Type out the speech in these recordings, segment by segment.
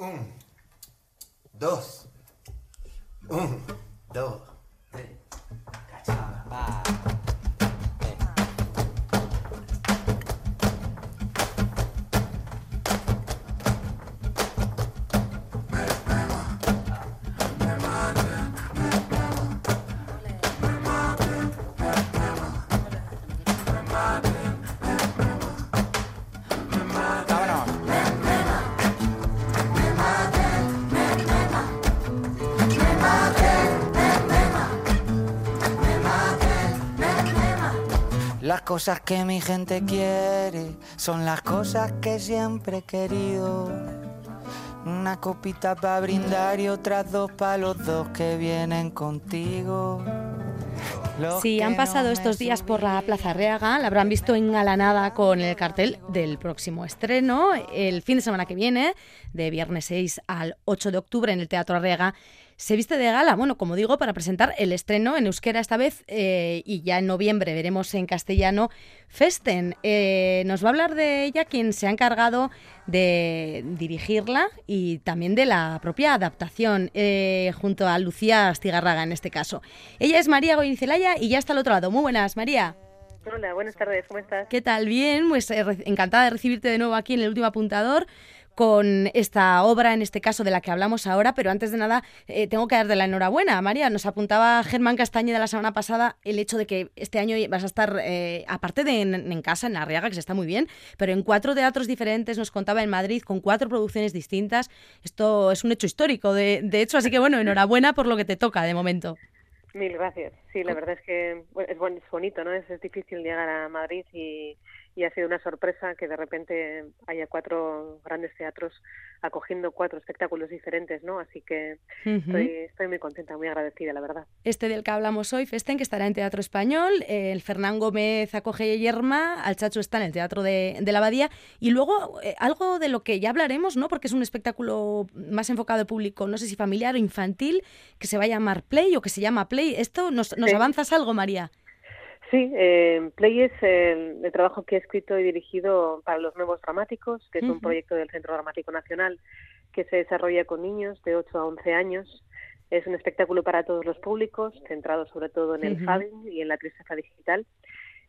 Un, dos, un, dos, Las cosas que mi gente quiere son las cosas que siempre he querido. Una copita para brindar y otras dos para los dos que vienen contigo. Los Si han pasado no estos días por la Plaza Reaga, la habrán visto engalanada con el cartel del próximo estreno el fin de semana que viene, de viernes 6 al 8 de octubre en el Teatro Reaga. Se viste de gala, bueno, como digo, para presentar el estreno en euskera esta vez eh, y ya en noviembre veremos en castellano Festen. Eh, nos va a hablar de ella quien se ha encargado de dirigirla y también de la propia adaptación, eh, junto a Lucía Astigarraga en este caso. Ella es María Goincelaya y ya está al otro lado. Muy buenas, María. Hola, buenas tardes, ¿cómo estás? ¿Qué tal? Bien, pues eh, encantada de recibirte de nuevo aquí en el último apuntador con esta obra, en este caso de la que hablamos ahora, pero antes de nada eh, tengo que darte la enhorabuena, María. Nos apuntaba Germán Castañeda la semana pasada el hecho de que este año vas a estar, eh, aparte de en, en casa, en Arriaga, que se está muy bien, pero en cuatro teatros diferentes, nos contaba en Madrid, con cuatro producciones distintas. Esto es un hecho histórico, de, de hecho, así que bueno, enhorabuena por lo que te toca de momento. Mil gracias. Sí, la verdad es que bueno, es, buen- es bonito, ¿no? Es, es difícil llegar a Madrid y, y ha sido una sorpresa que de repente haya cuatro grandes teatros acogiendo cuatro espectáculos diferentes, ¿no? Así que estoy, estoy muy contenta, muy agradecida, la verdad. Este del que hablamos hoy, Festen, que estará en Teatro Español, eh, el Fernán Gómez acoge Yerma, al Chacho está en el Teatro de, de la Abadía, y luego eh, algo de lo que ya hablaremos, ¿no? Porque es un espectáculo más enfocado al público, no sé si familiar o infantil, que se va a llamar Play o que se llama Play. ¿Esto nos, nos Sí. avanzas algo, María? Sí, eh, Play es el, el trabajo que he escrito y dirigido para los nuevos dramáticos, que es un Ujú. proyecto del Centro Dramático Nacional que se desarrolla con niños de 8 a 11 años. Es un espectáculo para todos los públicos, centrado sobre todo en el Ujú. fabbing y en la tristeza digital.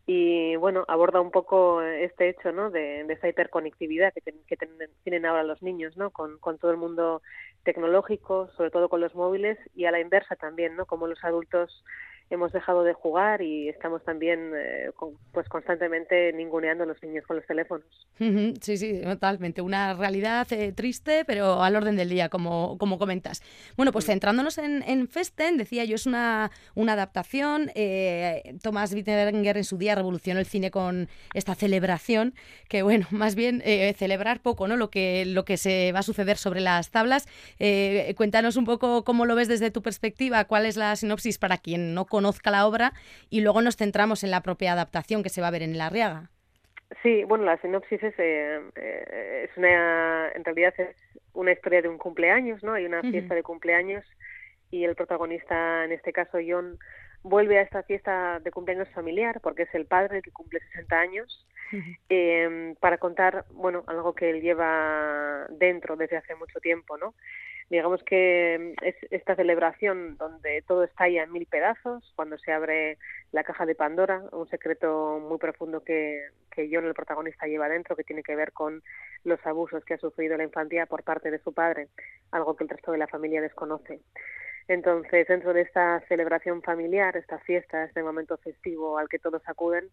Y bueno, aborda un poco este hecho ¿no? de, de esa hiperconectividad que, ten- que ten- tienen ahora los niños ¿no? con, con todo el mundo tecnológico, sobre todo con los móviles, y a la inversa también, ¿no? como los adultos hemos dejado de jugar y estamos también eh, con- pues constantemente ninguneando a los niños con los teléfonos. Sí, sí, totalmente. Una realidad eh, triste, pero al orden del día, como, como comentas. Bueno, pues centrándonos en, en Festen, decía yo, es una, una adaptación. eh, Thomas Wittenberger en su día revolucionó el cine con esta celebración, que bueno, más bien eh, celebrar poco, ¿no? Lo que, lo que se va a suceder sobre las tablas. Eh, cuéntanos un poco cómo lo ves desde tu perspectiva, cuál es la sinopsis para quien no conozca la obra y luego nos centramos en la propia adaptación que se va a ver en La Arriaga. Sí, bueno, la sinopsis es, eh, eh, es una, en realidad es una historia de un cumpleaños, ¿no? Hay una fiesta de cumpleaños y el protagonista, en este caso John, vuelve a esta fiesta de cumpleaños familiar porque es el padre que cumple 60 años eh, para contar, bueno, algo que él lleva dentro desde hace mucho tiempo, ¿no? Digamos que es esta celebración donde todo estalla en mil pedazos, cuando se abre la caja de Pandora, un secreto muy profundo que, que John, el protagonista, lleva dentro, que tiene que ver con los abusos que ha sufrido la infancia por parte de su padre, algo que el resto de la familia desconoce. Entonces, dentro de esta celebración familiar, esta fiesta, este momento festivo al que todos acuden,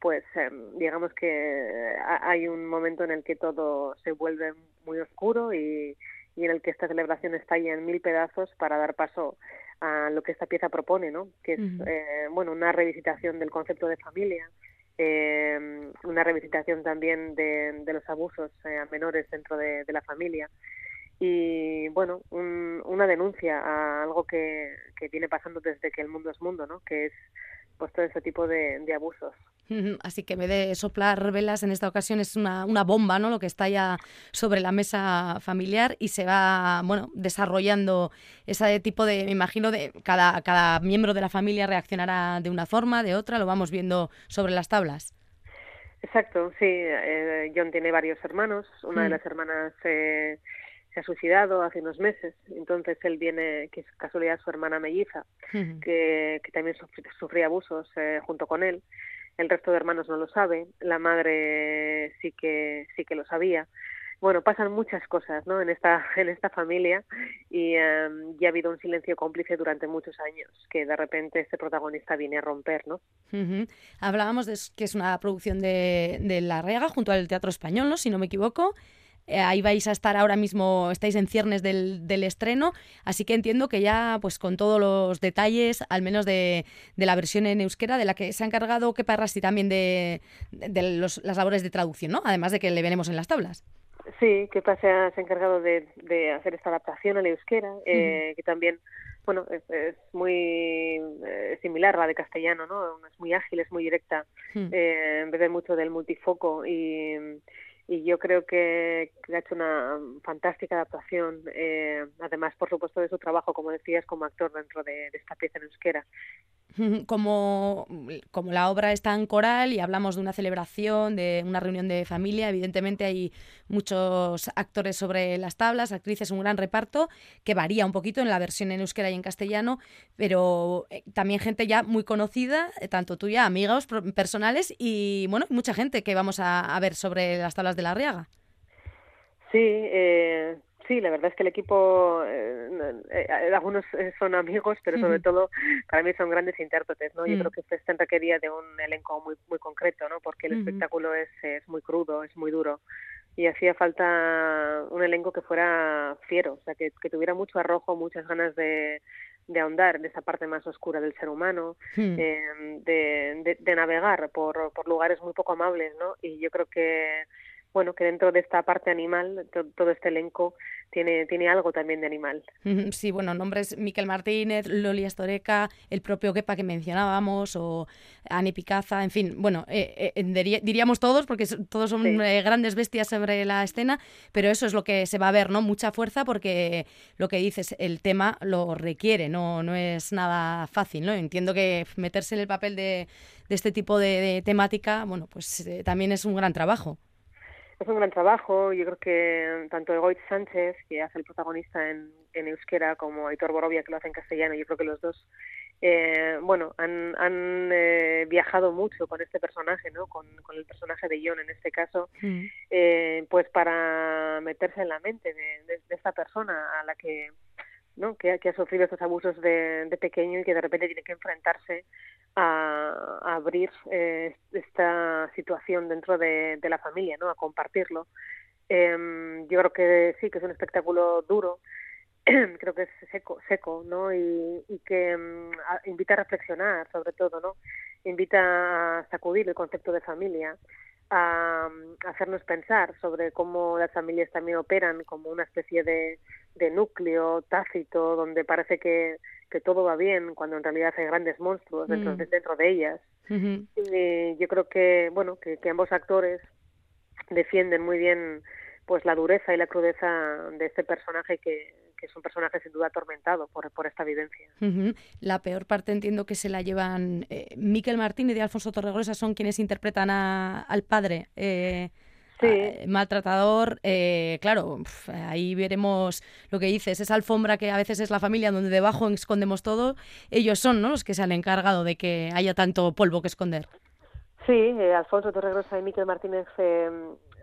pues eh, digamos que ha- hay un momento en el que todo se vuelve muy oscuro y, y en el que esta celebración estalla en mil pedazos para dar paso a lo que esta pieza propone, ¿no? Que es eh, bueno una revisitación del concepto de familia, eh, una revisitación también de, de los abusos eh, a menores dentro de, de la familia y bueno un- una denuncia a algo que, que viene pasando desde que el mundo es mundo, ¿no? Que es pues todo ese tipo de, de abusos. Así que en vez de soplar velas en esta ocasión es una, una bomba, ¿no? Lo que está ya sobre la mesa familiar y se va, bueno, desarrollando ese tipo de, me imagino, de cada, cada miembro de la familia reaccionará de una forma, de otra, lo vamos viendo sobre las tablas. Exacto, sí. eh, John tiene varios hermanos. Una de Mm. las hermanas eh, se ha suicidado hace unos meses. Entonces él viene, que es casualidad su hermana melliza, que, que, también sufría abusos eh, junto con él. El resto de hermanos no lo sabe. La madre sí que sí que lo sabía bueno, pasan muchas cosas ¿no? en, esta, en esta familia y ya ha habido un silencio cómplice durante muchos años que de repente este protagonista viene a romper. ¿no? Hablábamos de que es una producción de, de La Rega junto al Teatro Español, ¿no? si no me equivoco. Eh, ahí vais a estar ahora mismo, estáis en ciernes del, del, estreno, así que entiendo que ya pues con todos los detalles, al menos de, de la versión en euskera, de la que se ha encargado que y también de, de los, las labores de traducción, ¿no? Además de que le veremos en las tablas. Sí, que se ha, encargado de, de, hacer esta adaptación a la euskera, eh, que también, bueno, es, es muy eh, similar a la de castellano, ¿no? Es muy ágil, es muy directa, eh, bebe mucho del multifoco y, y yo creo que, ha hecho una fantástica adaptación, eh, además, por supuesto, de su trabajo, como decías, como actor dentro de, esta pieza en euskera. Como, como la obra está en coral y hablamos de una celebración, de una reunión de familia, evidentemente hay muchos actores sobre las tablas, actrices, un gran reparto que varía un poquito en la versión en euskera y en castellano, pero eh, también gente ya muy conocida, eh, tanto tuya, amigos personales y bueno, mucha gente que vamos a, ver sobre las tablas de la Riaga. Sí, eh, sí, la verdad es que el equipo, eh, eh, algunos son amigos, pero sobre todo para mí son grandes intérpretes, ¿no? Yo creo que se requería de un elenco muy muy concreto, ¿no? Porque el espectáculo es, es muy crudo, es muy duro y hacía falta un elenco que fuera fiero, o sea, que, que tuviera mucho arrojo, muchas ganas de, de ahondar en esa parte más oscura del ser humano, de, de, de, navegar por, por lugares muy poco amables, ¿no? Y yo creo que bueno, que dentro de esta parte animal, todo este elenco tiene, tiene algo también de animal. Sí, bueno, nombres Miquel Martínez, Loli Astoreca, el propio Kepa que mencionábamos, o Ani Picaza, en fin, bueno, eh, eh, diríamos todos, porque todos son eh, grandes bestias sobre la escena, pero eso es lo que se va a ver, ¿no? Mucha fuerza, porque lo que dices, el tema lo requiere, no, no es nada fácil, ¿no? Entiendo que meterse en el papel de, de este tipo de, temática, bueno, pues también es un gran trabajo es un gran trabajo. Yo creo que tanto Egoitz Sánchez, que hace el protagonista en, en euskera, como Aitor Borovia, que lo hace en castellano, yo creo que los dos, eh, bueno, han, han eh, viajado mucho con este personaje, ¿no? Con, con el personaje de John en este caso, mm. eh, pues para meterse en la mente de, de, de esta persona a la que ¿no? que, que ha sufrido estos abusos de, pequeño y que de repente tiene que enfrentarse a, abrir eh, esta situación dentro de, la familia, ¿no? a compartirlo. Eh, yo creo que sí, que es un espectáculo duro, creo que es seco, seco ¿no? y, que um, invita a reflexionar sobre todo, ¿no? invita a sacudir el concepto de familia, a, hacernos pensar sobre cómo las familias también operan como una especie de, de núcleo tácito donde parece que, que, todo va bien cuando en realidad hay grandes monstruos dentro, mm. de, dentro de ellas. y yo creo que, bueno, que, que ambos actores defienden muy bien pues la dureza y la crudeza de este personaje que, que es un personaje sin duda atormentado por, por esta vivencia. La peor parte entiendo que se la llevan eh, Miquel Martín y de Alfonso Torregrosa son quienes interpretan a, al padre. Eh, sí. maltratador, eh, claro, ahí veremos lo que dices, esa alfombra que a veces es la familia donde debajo escondemos todo, ellos son ¿no? los que se han encargado de que haya tanto polvo que esconder. Sí, eh, Alfonso Torregrosa y Miquel Martínez eh,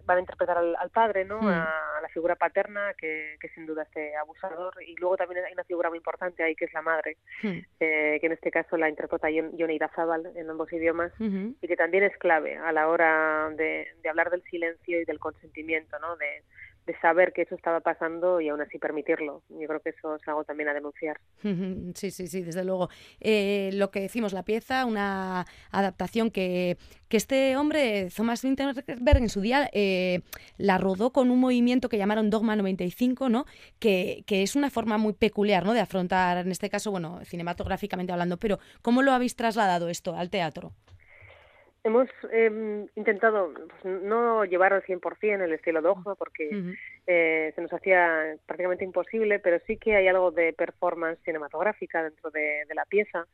van a interpretar al, al padre, ¿no? Mm. A, a, la figura paterna, que, que, sin duda este abusador. Y luego también hay una figura muy importante ahí, que es la madre, mm. eh, que en este caso la interpreta Yoneida Zabal en ambos idiomas, y que también es clave a la hora de, de hablar del silencio y del consentimiento, ¿no? De, de saber que eso estaba pasando y aún así permitirlo. Yo creo que eso es algo también a denunciar. Sí, sí, sí, desde luego. Eh, lo que decimos, la pieza, una adaptación que, que este hombre, Thomas Winterberg, en su día eh, la rodó con un movimiento que llamaron Dogma 95, ¿no? Que, que es una forma muy peculiar ¿no? de afrontar, en este caso, bueno, cinematográficamente hablando, pero ¿cómo lo habéis trasladado esto al teatro? Hemos eh, intentado pues, no llevar al 100% el estilo dogma porque uh -huh. eh, se nos hacía prácticamente imposible, pero sí que hay algo de performance cinematográfica dentro de, de la pieza.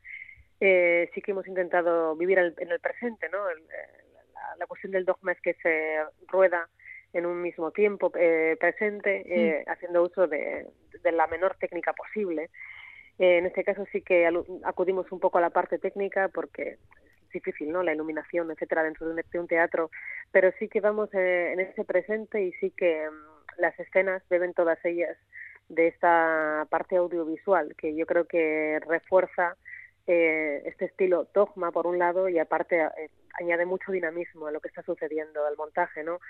Eh, sí que hemos intentado vivir el, en el presente, ¿no? El, la, la, cuestión del dogma es que se rueda en un mismo tiempo eh, presente, eh, haciendo uso de, de, la menor técnica posible. Eh, en este caso sí que acudimos un poco a la parte técnica porque difícil, ¿no? La iluminación, etcétera, dentro de un, teatro, pero sí que vamos en ese presente y sí que mm, las escenas deben todas ellas de esta parte audiovisual que yo creo que refuerza eh, este estilo dogma por un lado y aparte eh, añade mucho dinamismo a lo que está sucediendo al montaje, ¿no?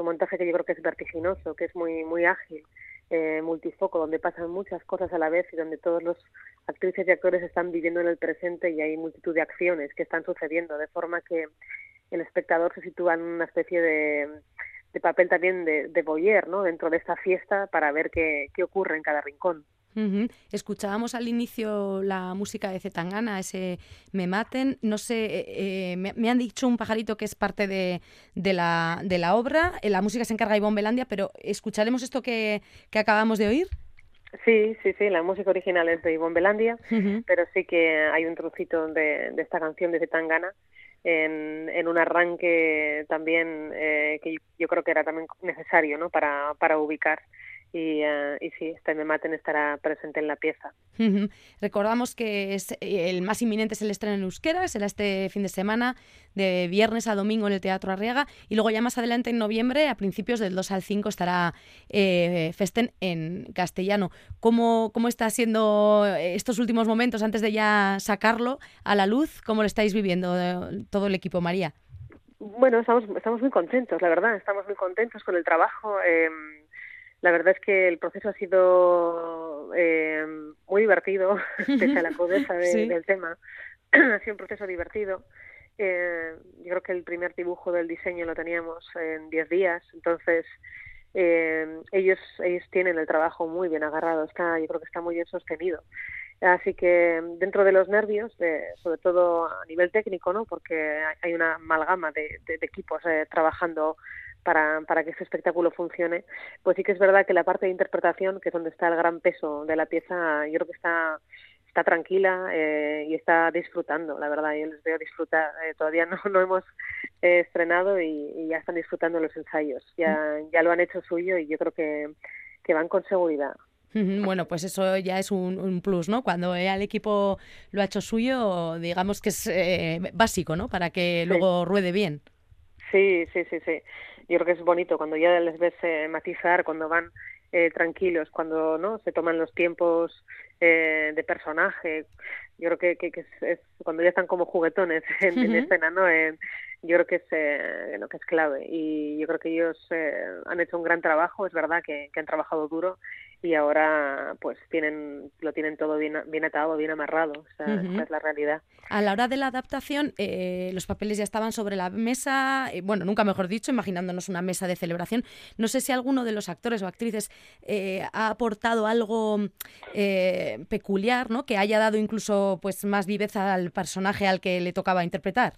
Un montaje que yo creo que es vertiginoso, que es muy muy ágil, eh, multifoco, donde pasan muchas cosas a la vez y donde todos los actrices y actores están viviendo en el presente y hay multitud de acciones que están sucediendo, de forma que el espectador se sitúa en una especie de, papel también de, de boyer, ¿no? Dentro de esta fiesta para ver qué, qué ocurre en cada rincón. Escuchábamos al inicio la música de Zetangana, ese Me Maten. No sé, eh, eh, me, han dicho un pajarito que es parte de, de, la, de la obra. Eh, la música se encarga Ivonne Belandia, pero ¿escucharemos esto que, que acabamos de oír? Sí, sí, sí, la música original es de Ivonne Belandia, pero sí que hay un trocito de, de esta canción de Zetangana en, en un arranque también que yo creo que era también necesario ¿no? para, para ubicar y, uh, y sí, este Me Maten estará presente en la pieza. Recordamos que es el más inminente es el estreno en euskera, será este fin de semana, de viernes a domingo en el Teatro Arriaga, y luego ya más adelante en noviembre, a principios del 2 al 5, estará eh, Festen en castellano. ¿Cómo, ¿Cómo está siendo estos últimos momentos antes de ya sacarlo a la luz? ¿Cómo lo estáis viviendo eh, todo el equipo, María? Bueno, estamos, estamos muy contentos, la verdad, estamos muy contentos con el trabajo. Eh, la verdad es que el proceso ha sido eh, muy divertido, pese a la crudeza del tema. ha sido un proceso divertido. Eh, yo creo que el primer dibujo del diseño lo teníamos en 10 días, entonces eh, ellos ellos tienen el trabajo muy bien agarrado, está yo creo que está muy bien sostenido. Así que dentro de los nervios, de, sobre todo a nivel técnico, ¿no? porque hay una amalgama de, de, de equipos eh, trabajando para, para que ese espectáculo funcione, pues sí que es verdad que la parte de interpretación, que es donde está el gran peso de la pieza, yo creo que está está tranquila eh, y está disfrutando, la verdad, yo les veo disfrutar. Eh, todavía no, no hemos eh, estrenado y, y, ya están disfrutando los ensayos, ya, ya lo han hecho suyo y yo creo que, que van con seguridad. Bueno, pues eso ya es un, un plus, ¿no? Cuando el equipo lo ha hecho suyo, digamos que es eh, básico, ¿no? Para que luego ruede bien. Sí, sí, sí, sí yo creo que es bonito cuando ya les ves eh, matizar, cuando van eh, tranquilos, cuando no se toman los tiempos eh, de personaje. Yo creo que, que, que es, es, cuando ya están como juguetones en, uh -huh. en escena, ¿no? En, yo creo que es eh, lo que es clave y yo creo que ellos eh, han hecho un gran trabajo es verdad que, que, han trabajado duro y ahora pues tienen lo tienen todo bien bien atado bien amarrado o sea, uh -huh. esa es la realidad. A la hora de la adaptación eh, los papeles ya estaban sobre la mesa eh, bueno nunca mejor dicho imaginándonos una mesa de celebración. No sé si alguno de los actores o actrices eh, ha aportado algo eh, peculiar no que haya dado incluso pues más viveza al personaje al que le tocaba interpretar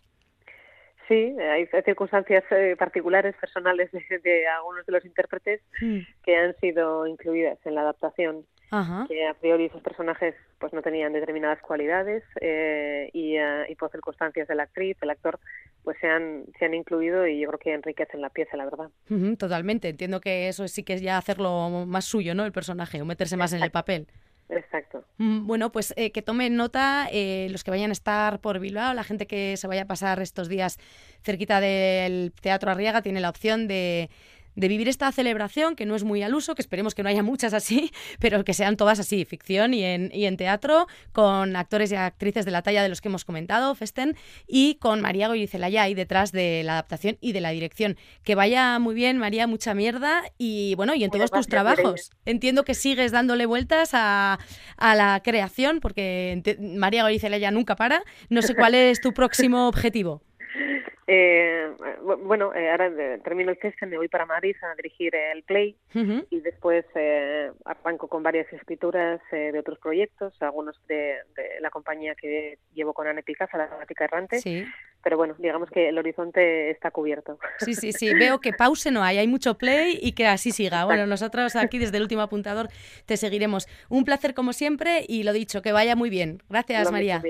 Sí, hay circunstancias eh, particulares, personales de, de, algunos de los intérpretes mm. que han sido incluidas en la adaptación. Ajá. Que a priori esos personajes pues no tenían determinadas cualidades eh, y, uh, y por circunstancias de la actriz, del actor, pues se han, se han incluido y yo creo que enriquecen la pieza, la verdad. Uh -huh, totalmente, entiendo que eso sí que es ya hacerlo más suyo, ¿no? El personaje, o meterse más en el papel. Exacto. Mm, bueno, pues eh, que tomen nota eh, los que vayan a estar por Bilbao, la gente que se vaya a pasar estos días cerquita del Teatro Arriaga tiene la opción de de vivir esta celebración, que no es muy al uso, que esperemos que no haya muchas así, pero que sean todas así, ficción y en, y en teatro, con actores y actrices de la talla de los que hemos comentado, Festen, y con María Goyizelaya ahí detrás de la adaptación y de la dirección. Que vaya muy bien, María, mucha mierda, y bueno, y en todos tus trabajos. Entiendo que sigues dándole vueltas a, a la creación, porque María Goyizelaya nunca para. No sé cuál es tu próximo objetivo. Eh, bueno, eh, ahora eh, termino el test, me voy para Madrid a dirigir el Play uh -huh. y después eh, arranco con varias escrituras eh, de otros proyectos, algunos de, de, la compañía que llevo con Anne Picasso, la gramática errante. Sí. Pero bueno, digamos que el horizonte está cubierto. Sí, sí, sí. Veo que pause no hay, hay mucho play y que así siga. Bueno, nosotros aquí desde el último apuntador te seguiremos. Un placer como siempre y lo dicho, que vaya muy bien. Gracias, Lo María.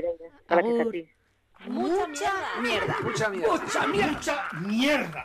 Gracias a ti. Mucha mierda. Mucha mierda. Mucha mierda. Mucha mierda.